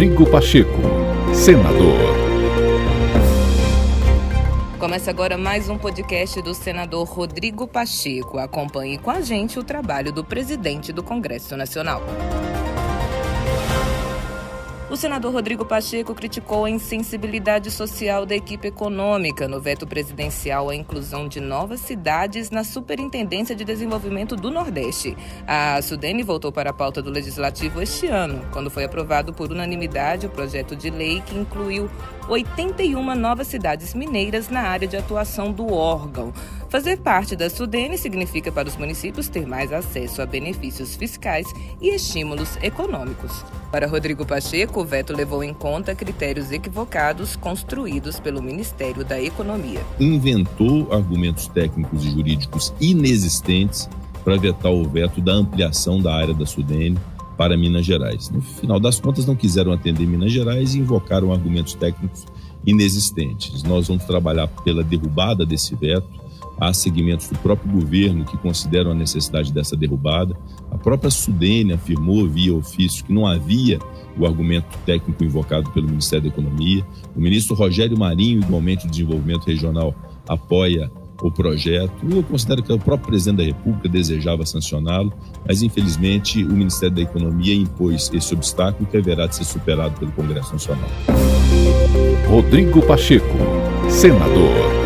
Rodrigo Pacheco, senador. Começa agora mais um podcast do senador Rodrigo Pacheco. Acompanhe com a gente o trabalho do presidente do Congresso Nacional. O senador Rodrigo Pacheco criticou a insensibilidade social da equipe econômica no veto presidencial à inclusão de novas cidades na Superintendência de Desenvolvimento do Nordeste. A Sudene voltou para a pauta do Legislativo este ano, quando foi aprovado por unanimidade o projeto de lei que incluiu 81 novas cidades mineiras na área de atuação do órgão. Fazer parte da Sudene significa para os municípios ter mais acesso a benefícios fiscais e estímulos econômicos. Para Rodrigo Pacheco, o veto levou em conta critérios equivocados construídos pelo Ministério da Economia. Inventou argumentos técnicos e jurídicos inexistentes para vetar o veto da ampliação da área da Sudene para Minas Gerais. No final das contas, não quiseram atender Minas Gerais e invocaram argumentos técnicos inexistentes. Nós vamos trabalhar pela derrubada desse veto. Há segmentos do próprio governo que consideram a necessidade dessa derrubada. A própria Sudene afirmou via ofício que não havia o argumento técnico invocado pelo Ministério da Economia. O ministro Rogério Marinho, igualmente do Desenvolvimento Regional, apoia o projeto. Eu considero que o próprio presidente da República desejava sancioná-lo, mas infelizmente o Ministério da Economia impôs esse obstáculo que haverá de ser superado pelo Congresso Nacional. Rodrigo Pacheco, senador.